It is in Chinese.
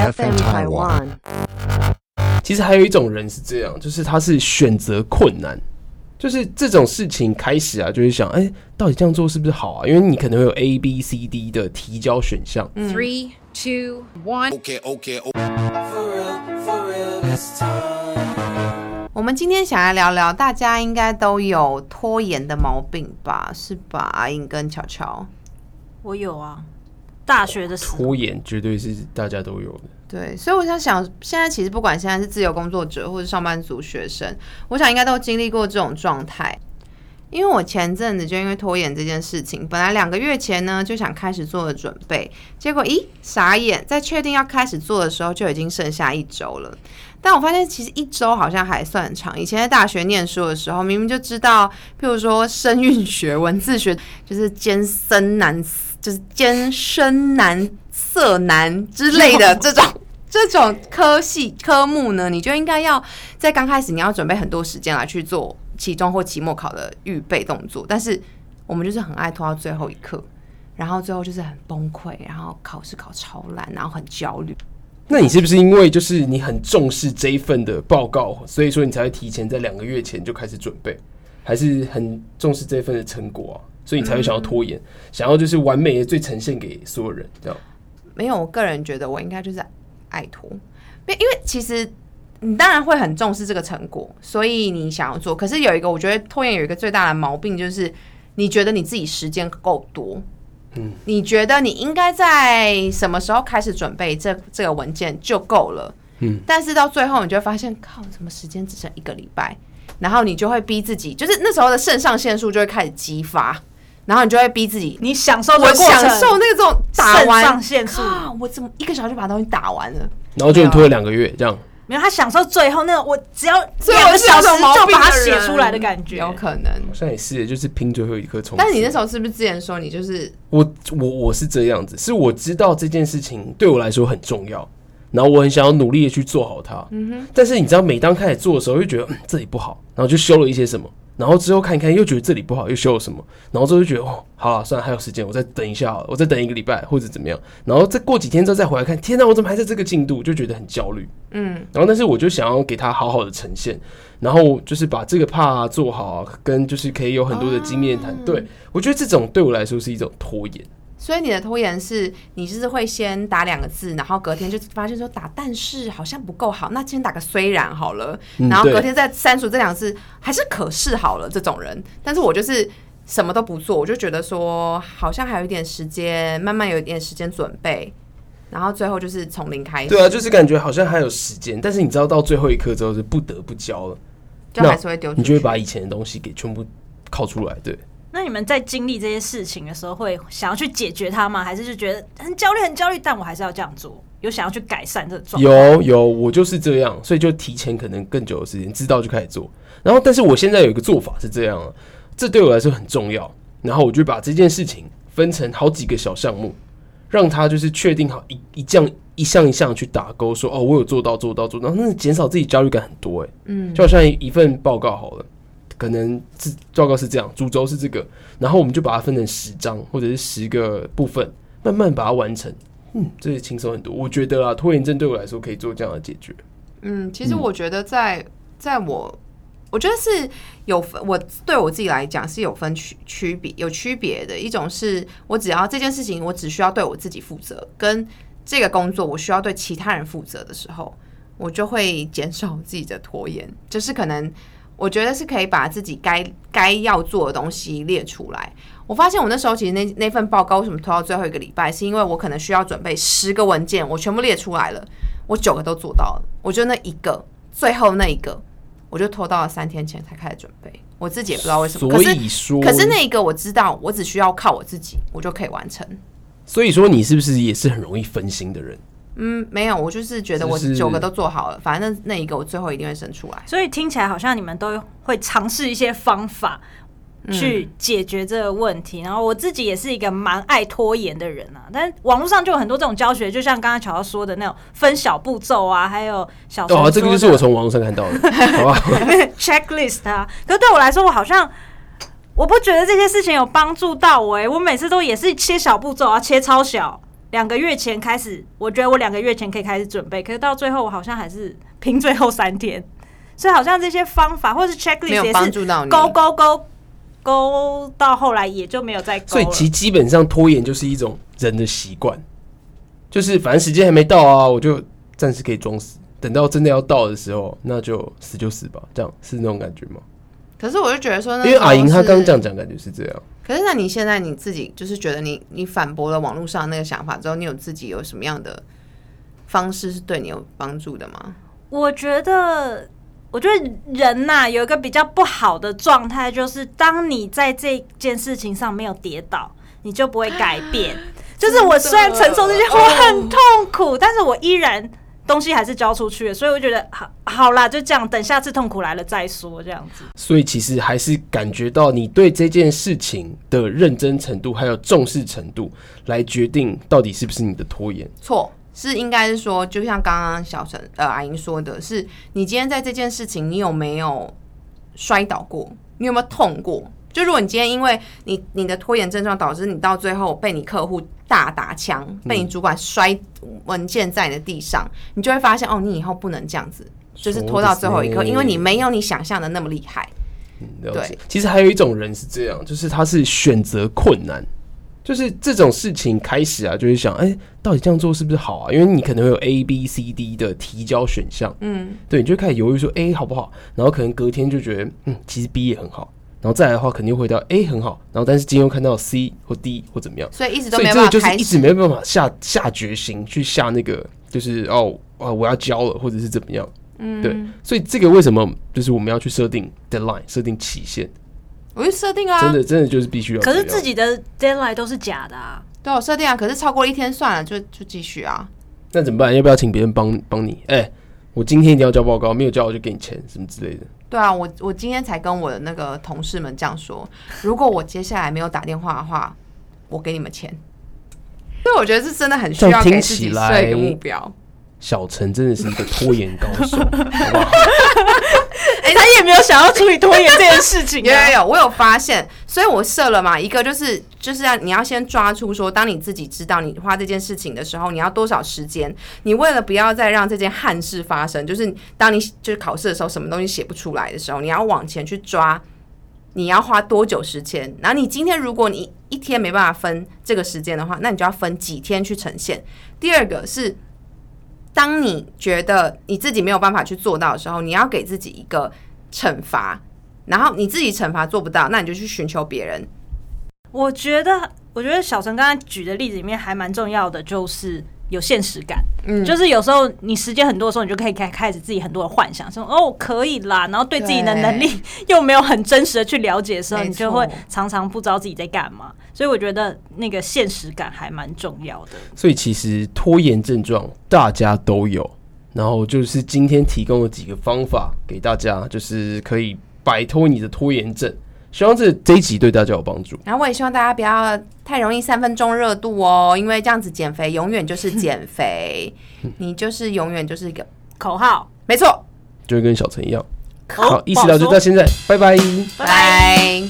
FM Taiwan。其实还有一种人是这样，就是他是选择困难，就是这种事情开始啊，就会想，哎、到底这样做是不是好啊？因为你可能会有 A、B、C、D 的提交选项，Three, two, one. Okay, okay, okay. 我们今天想来聊聊，大家应该都有拖延的毛病吧？是吧？阿英跟巧巧，我有啊，大学的时候，拖延绝对是大家都有的。对，所以我想想，现在其实不管现在是自由工作者或者上班族、学生，我想应该都经历过这种状态。因为我前阵子就因为拖延这件事情，本来两个月前呢就想开始做了准备，结果咦傻眼，在确定要开始做的时候就已经剩下一周了。但我发现其实一周好像还算长。以前在大学念书的时候，明明就知道，譬如说声韵学、文字学，就是艰深难，就是艰深难、色难之类的这种。这种科系科目呢，你就应该要在刚开始你要准备很多时间来去做期中或期末考的预备动作，但是我们就是很爱拖到最后一刻，然后最后就是很崩溃，然后考试考超烂，然后很焦虑。那你是不是因为就是你很重视这一份的报告，所以说你才会提前在两个月前就开始准备，还是很重视这份的成果啊？所以你才会想要拖延，想要就是完美的最呈现给所有人，这样。没有，我个人觉得我应该就是爱拖，因为因为其实你当然会很重视这个成果，所以你想要做。可是有一个，我觉得拖延有一个最大的毛病，就是你觉得你自己时间够多，嗯，你觉得你应该在什么时候开始准备这这个文件就够了，嗯，但是到最后你就会发现，靠，怎么时间只剩一个礼拜？然后你就会逼自己，就是那时候的肾上腺素就会开始激发，然后你就会逼自己，你享受这我个过程享受那个这种打完上腺素啊，我怎么一个小时就把东西打完了？然后就你拖了两个月这样。没有他享受最后那个，我只要两个小时就把它写出来的感觉，有可能。好像也是，就是拼最后一颗虫。但是你那时候是不是之前说你就是我我我是这样子，是我知道这件事情对我来说很重要，然后我很想要努力的去做好它。嗯哼。但是你知道，每当开始做的时候，就觉得、嗯、这里不好，然后就修了一些什么，然后之后看一看又觉得这里不好，又修了什么，然后之后就觉得哦，好了，算了，还有时间，我再等一下好了，我再等一个礼拜或者怎么样，然后再过几天之后再回来看，天哪，我怎么还在这个进度，就觉得很焦虑。嗯，然后但是我就想要给他好好的呈现，然后就是把这个怕做好啊，跟就是可以有很多的经验谈。对我觉得这种对我来说是一种拖延。所以你的拖延是你就是会先打两个字，然后隔天就发现说打但是好像不够好，那先打个虽然好了，嗯然后隔天再删除这两个字，还是可是好了这种人。但是我就是什么都不做，我就觉得说好像还有一点时间，慢慢有一点时间准备，然后最后就是从零开始，对啊，就是感觉好像还有时间，但是你知道到最后一刻之后是不得不交了，就还是会丢。你就会把以前的东西给全部拷出来。对，那你们在经历这些事情的时候，会想要去解决它吗？还是就觉得很焦虑、很焦虑，但我还是要这样做？有想要去改善这个状况？有有，我就是这样，所以就提前可能更久的时间知道就开始做。然后，但是我现在有一个做法是这样啊，这对我来说很重要。然后我就把这件事情分成好几个小项目，让他就是确定好一一项一项一项去打勾，说哦，我有做到做到做到，那减少自己焦虑感很多哎、嗯，就好像一份报告好了，可能是报告是这样，主轴是这个，然后我们就把它分成十章或者是十个部分，慢慢把它完成。嗯，这也轻松很多。我觉得啊，拖延症对我来说可以做这样的解决。嗯，其实我觉得在在我，我觉得是有分，我对我自己来讲是有分区区别有区别的。一种是我只要这件事情，我只需要对我自己负责，跟这个工作我需要对其他人负责的时候，我就会减少自己的拖延，就是可能。我觉得是可以把自己该该要做的东西列出来。我发现我那时候其实那那份报告为什么拖到最后一个礼拜，是因为我可能需要准备十个文件，我全部列出来了，我九个都做到了，我就那一个最后那一个，我就拖到了三天前才开始准备。我自己也不知道为什么，所可是以说，可是那一个我知道，我只需要靠我自己，我就可以完成。所以说你是不是也是很容易分心的人？嗯，没有，我就是觉得我是九个都做好了，反正那那一个我最后一定会生出来。所以听起来好像你们都会尝试一些方法去解决这个问题。然后我自己也是一个蛮爱拖延的人啊，但是网络上就有很多这种教学，就像刚刚乔乔说的那种分小步骤啊，还有小哦，这个就是我从从网络上看到的，好吧？checklist 啊。可是对我来说，我好像我不觉得这些事情有帮助到我、欸。我每次都也是切小步骤啊，切超小，两个月前开始，我觉得我两个月前可以开始准备，可是到最后我好像还是拼最后三天，所以好像这些方法或是 checklist 也是帮助到你。勾勾勾勾到后来也就没有再勾了。所以其基本上拖延就是一种人的习惯，就是反正时间还没到啊，我就暂时可以装死，等到真的要到的时候，那就死就死吧，这样是那种感觉吗？可是我就觉得说那因为阿莹她刚这样讲，感觉是这样。可是那你现在你自己就是觉得你你反驳了网络上那个想法之后，你有自己有什么样的方式是对你有帮助的吗？我觉得，我觉得人呐、有一个比较不好的状态，就是当你在这件事情上没有跌倒，你就不会改变。就是我虽然承受这些，我很痛苦，但是我依然东西还是交出去了，所以我觉得好好啦，就这样，等下次痛苦来了再说，这样子。所以其实还是感觉到你对这件事情的认真程度，还有重视程度，来决定到底是不是你的拖延。错，是应该是说，就像刚刚小陈呃阿英说的，是你今天在这件事情，你有没有摔倒过？你有没有痛过？就如果你今天因为你你的拖延症状导致你到最后被你客户大打枪，被你主管摔文件在你的地上，你就会发现哦，你以后不能这样子，就是拖到最后一刻，因为你没有你想象的那么厉害。嗯对。其实还有一种人是这样，就是他是选择困难，就是这种事情开始啊，就会想，哎、到底这样做是不是好啊？因为你可能会有 A、B、C、D 的提交选项，嗯，对，你就开始犹豫说 A 好不好，然后可能隔天就觉得，嗯，其实 B 也很好，然后再来的话肯定会回到 A 很好，然后但是今天又看到 C 或 D 或怎么样，所以一直都所以没这个就是一直。没有办法下下决心去下那个，就是哦啊我要交了，或者是怎么样，嗯，对，所以这个为什么就是我们要去设定 deadline，设定期限，我就设定啊，真的真的就是必须要可。是自己的 deadline 都是假的啊。对，我设定啊，可是超过一天算了，就就继续啊。那怎么办？要不要请别人帮帮你？哎、我今天一定要交报告，没有交我就给你钱，什么之类的。对啊，我我今天才跟我的那个同事们这样说，如果我接下来没有打电话的话，我给你们钱。所以我觉得是真的很需要给自己起来设一个目标。小陈真的是一个拖延高手，好不好？哎、他也没有想要处理拖延这件事情、啊。有有有，我有发现，所以我设了嘛，一个就是就是要你要先抓出说，当你自己知道你花这件事情的时候，你要多少时间，你为了不要再让这件憾事发生，就是当你就是考试的时候，什么东西写不出来的时候，你要往前去抓。你要花多久时间？然后你今天如果你一天没办法分这个时间的话，那你就要分几天去呈现。第二个是，当你觉得你自己没有办法去做到的时候，你要给自己一个惩罚，然后你自己惩罚做不到，那你就去寻求别人。我觉得，我觉得小陈刚才举的例子里面还蛮重要的，就是有现实感。嗯就是有时候你时间很多的时候，你就可以开开始自己很多的幻想，说哦可以啦，然后对自己的能力又没有很真实的去了解的时候，你就会常常不知道自己在干嘛。所以我觉得那个现实感还蛮重要的。所以其实拖延症状大家都有，然后就是今天提供了几个方法给大家，就是可以摆脱你的拖延症。希望这这一集对大家有帮助。然后我也希望大家不要太容易三分钟热度哦，因为这样子减肥永远就是减肥，你就是永远就是一个口号，没错。就会跟小陈一样。哦好，意识不好说到就到现在。拜拜。拜